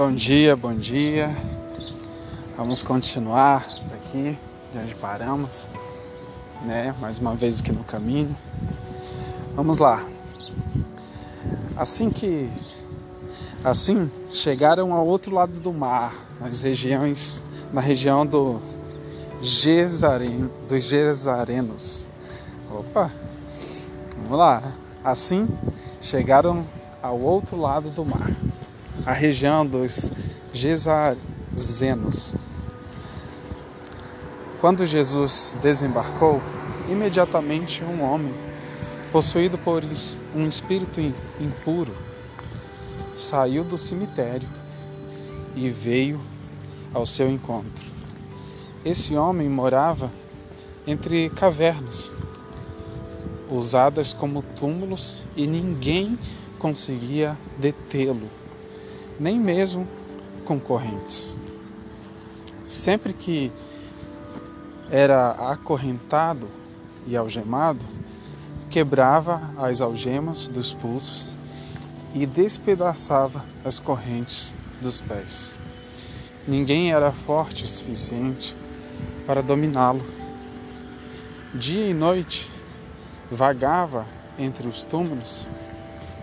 Bom dia, bom dia. Vamos continuar aqui de onde paramos, né? Mais uma vez aqui no caminho. Vamos lá. Assim que assim chegaram ao outro lado do mar, nas regiões, na região do Gesaren, dos Gesarenos. Opa. Vamos lá. Assim chegaram ao outro lado do mar, a região dos Gesazenos. Quando Jesus desembarcou, imediatamente um homem, possuído por um espírito impuro, saiu do cemitério e veio ao seu encontro. Esse homem morava entre cavernas, usadas como túmulos, e ninguém conseguia detê-lo, nem mesmo concorrentes. Sempre que era acorrentado e algemado, quebrava as algemas dos pulsos e despedaçava as correntes dos pés. Ninguém era forte o suficiente para dominá-lo. Dia e noite vagava entre os túmulos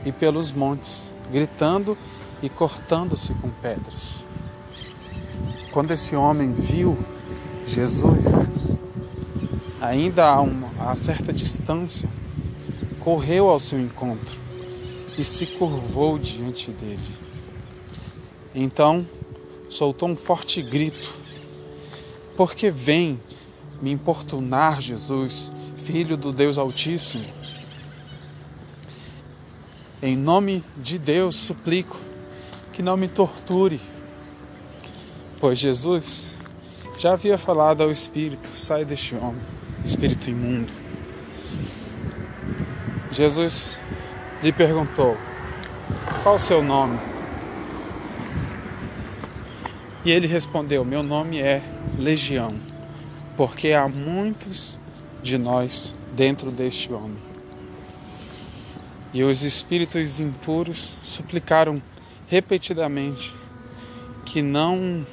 e pelos montes, gritando e cortando-se com pedras. Quando esse homem viu Jesus, ainda a, uma, a certa distância, correu ao seu encontro e se curvou diante dele. Então soltou um forte grito: Porque vem me importunar, Jesus, filho do Deus Altíssimo? Em nome de Deus, suplico que não me torture, pois Jesus já havia falado ao espírito: sai deste homem, espírito imundo. Jesus lhe perguntou: qual o seu nome? E ele respondeu: Meu nome é Legião, porque há muitos de nós dentro deste homem. E os espíritos impuros suplicaram repetidamente que não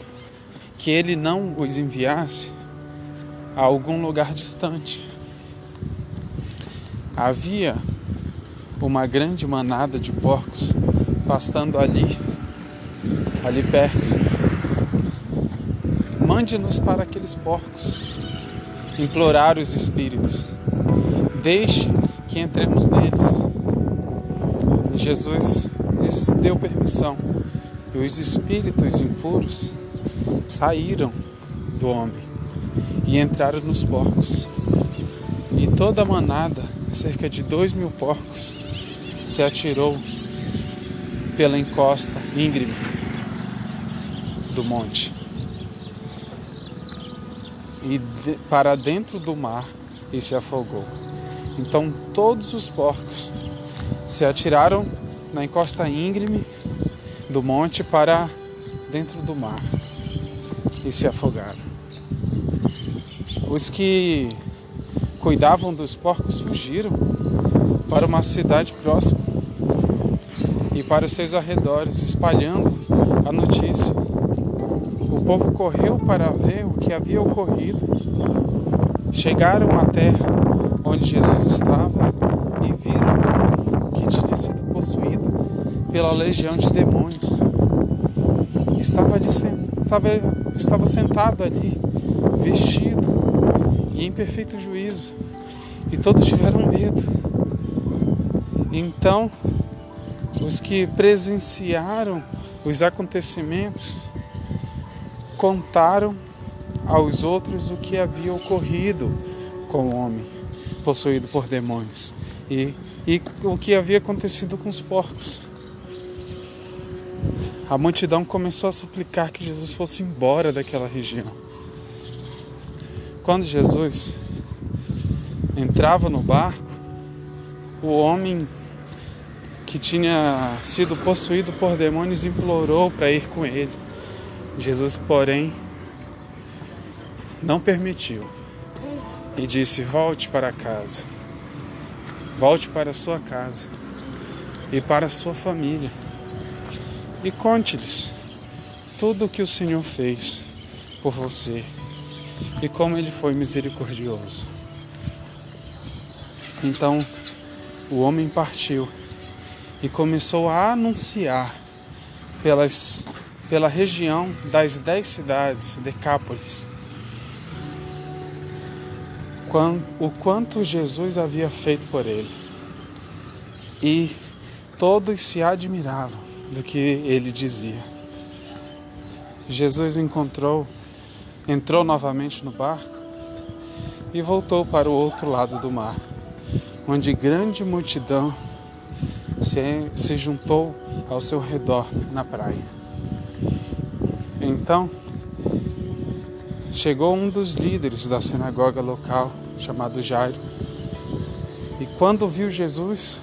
que ele não os enviasse a algum lugar distante. Havia uma grande manada de porcos pastando ali, ali perto. Mande-nos para aqueles porcos, implorar os espíritos. Deixe que entremos neles. Jesus lhes deu permissão e os espíritos impuros saíram do homem e entraram nos porcos. E toda a manada, cerca de dois mil porcos, se atirou pela encosta íngreme do monte e de, para dentro do mar e se afogou. Então todos os porcos se atiraram na encosta íngreme do monte para dentro do mar e se afogaram. Os que cuidavam dos porcos fugiram para uma cidade próxima e para os seus arredores, espalhando a notícia. O povo correu para ver o que havia ocorrido. Chegaram até onde Jesus estava e viram que tinha sido possuído pela legião de demônios. Estava, ali, estava, estava sentado ali, vestido e em perfeito juízo. E todos tiveram medo. Então, os que presenciaram os acontecimentos contaram aos outros o que havia ocorrido com o homem possuído por demônios e, e o que havia acontecido com os porcos. A multidão começou a suplicar que Jesus fosse embora daquela região. Quando Jesus entrava no barco, o homem que tinha sido possuído por demônios implorou para ir com ele. Jesus, porém, não permitiu e disse: Volte para casa, volte para a sua casa e para a sua família e conte-lhes tudo o que o Senhor fez por você e como ele foi misericordioso. Então o homem partiu e começou a anunciar pelas, pela região das dez cidades, Decápolis, o quanto Jesus havia feito por ele. E todos se admiravam do que ele dizia. Jesus encontrou, entrou novamente no barco e voltou para o outro lado do mar, onde grande multidão se, se juntou ao seu redor na praia. Então, chegou um dos líderes da sinagoga local chamado Jairo. E quando viu Jesus,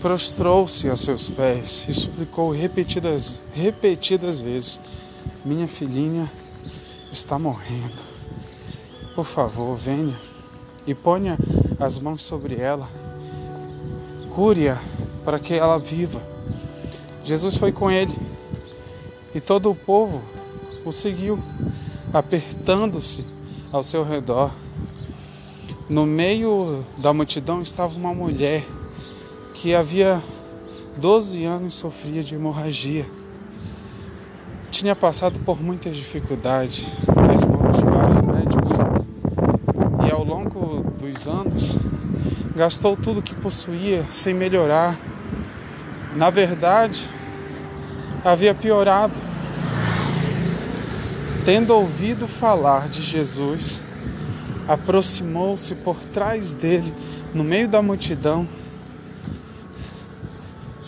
prostrou-se a seus pés e suplicou repetidas, repetidas vezes: Minha filhinha está morrendo. Por favor, venha e ponha as mãos sobre ela. Cure-a para que ela viva. Jesus foi com ele e todo o povo o seguiu, apertando-se ao seu redor. No meio da multidão estava uma mulher que havia 12 anos sofria de hemorragia. Tinha passado por muitas dificuldades nas mãos de vários médicos e ao longo dos anos gastou tudo que possuía sem melhorar. Na verdade, havia piorado. Tendo ouvido falar de Jesus, aproximou-se por trás dele, no meio da multidão,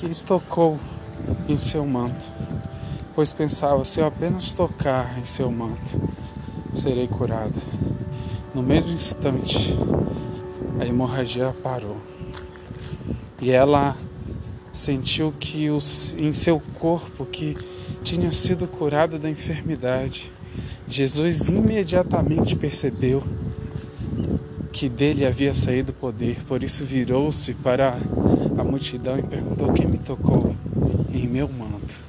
e tocou em seu manto, pois pensava: se eu apenas tocar em seu manto, serei curada. No mesmo instante, a hemorragia parou e ela sentiu que os, em seu corpo que tinha sido curada da enfermidade. Jesus imediatamente percebeu que dele havia saído poder, por isso virou-se para a multidão e perguntou: Quem me tocou em meu manto?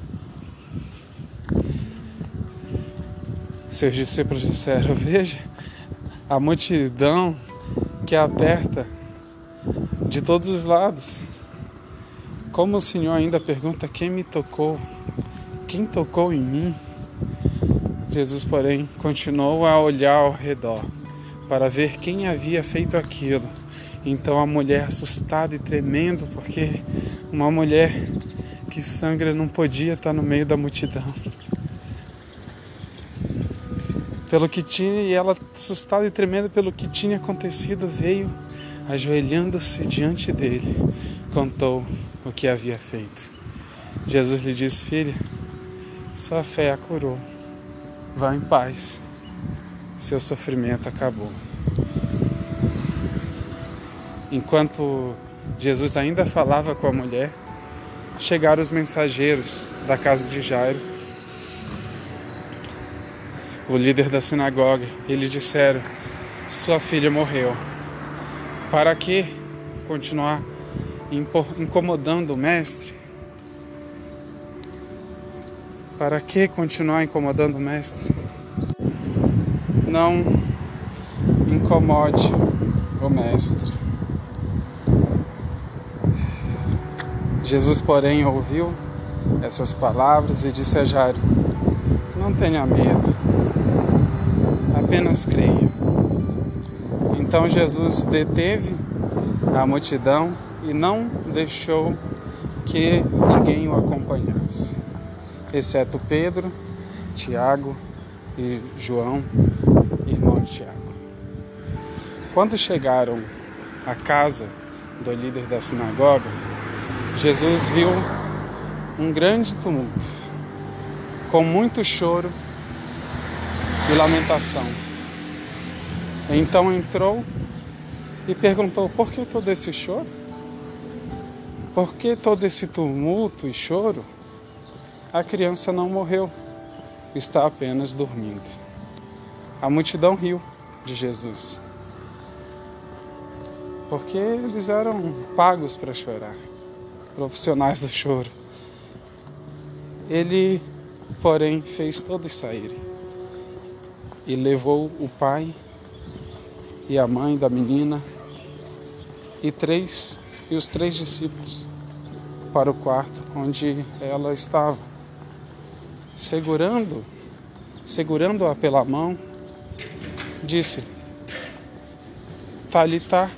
Seus discípulos disseram: Veja, a multidão que aperta de todos os lados. Como o Senhor ainda pergunta: Quem me tocou? Quem tocou em mim? Jesus, porém, continuou a olhar ao redor para ver quem havia feito aquilo. Então a mulher, assustada e tremendo, porque uma mulher que sangra não podia estar no meio da multidão. Pelo que tinha, e ela, assustada e tremendo pelo que tinha acontecido, veio, ajoelhando-se diante dele, contou o que havia feito. Jesus lhe disse: Filha, sua fé a curou. Vá em paz seu sofrimento acabou. Enquanto Jesus ainda falava com a mulher, chegaram os mensageiros da casa de Jairo, o líder da sinagoga, e lhe disseram: Sua filha morreu. Para que continuar incomodando o mestre? Para que continuar incomodando o mestre? Não incomode o Mestre. Jesus, porém, ouviu essas palavras e disse a Jairo: Não tenha medo, apenas creia. Então Jesus deteve a multidão e não deixou que ninguém o acompanhasse, exceto Pedro, Tiago e João irmão de Tiago. Quando chegaram à casa do líder da sinagoga, Jesus viu um grande tumulto, com muito choro e lamentação. Então entrou e perguntou: Por que todo esse choro? Por que todo esse tumulto e choro? A criança não morreu, está apenas dormindo. A multidão riu de Jesus, porque eles eram pagos para chorar, profissionais do choro. Ele porém fez todos saírem. E levou o pai e a mãe da menina e três e os três discípulos para o quarto onde ela estava, segurando, segurando-a pela mão, disse: Talita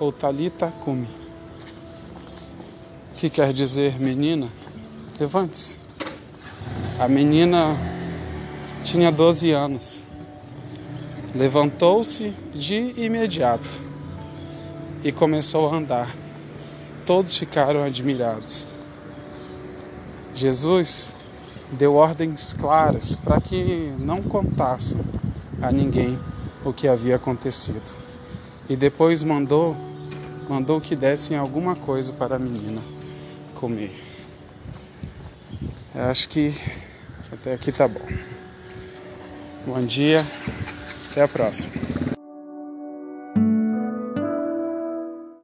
ou Talita cumi. Que quer dizer, menina, levante-se. A menina tinha 12 anos. Levantou-se de imediato e começou a andar. Todos ficaram admirados. Jesus deu ordens claras para que não contassem a ninguém o que havia acontecido. E depois mandou mandou que dessem alguma coisa para a menina comer. Eu acho que até aqui tá bom. Bom dia, até a próxima.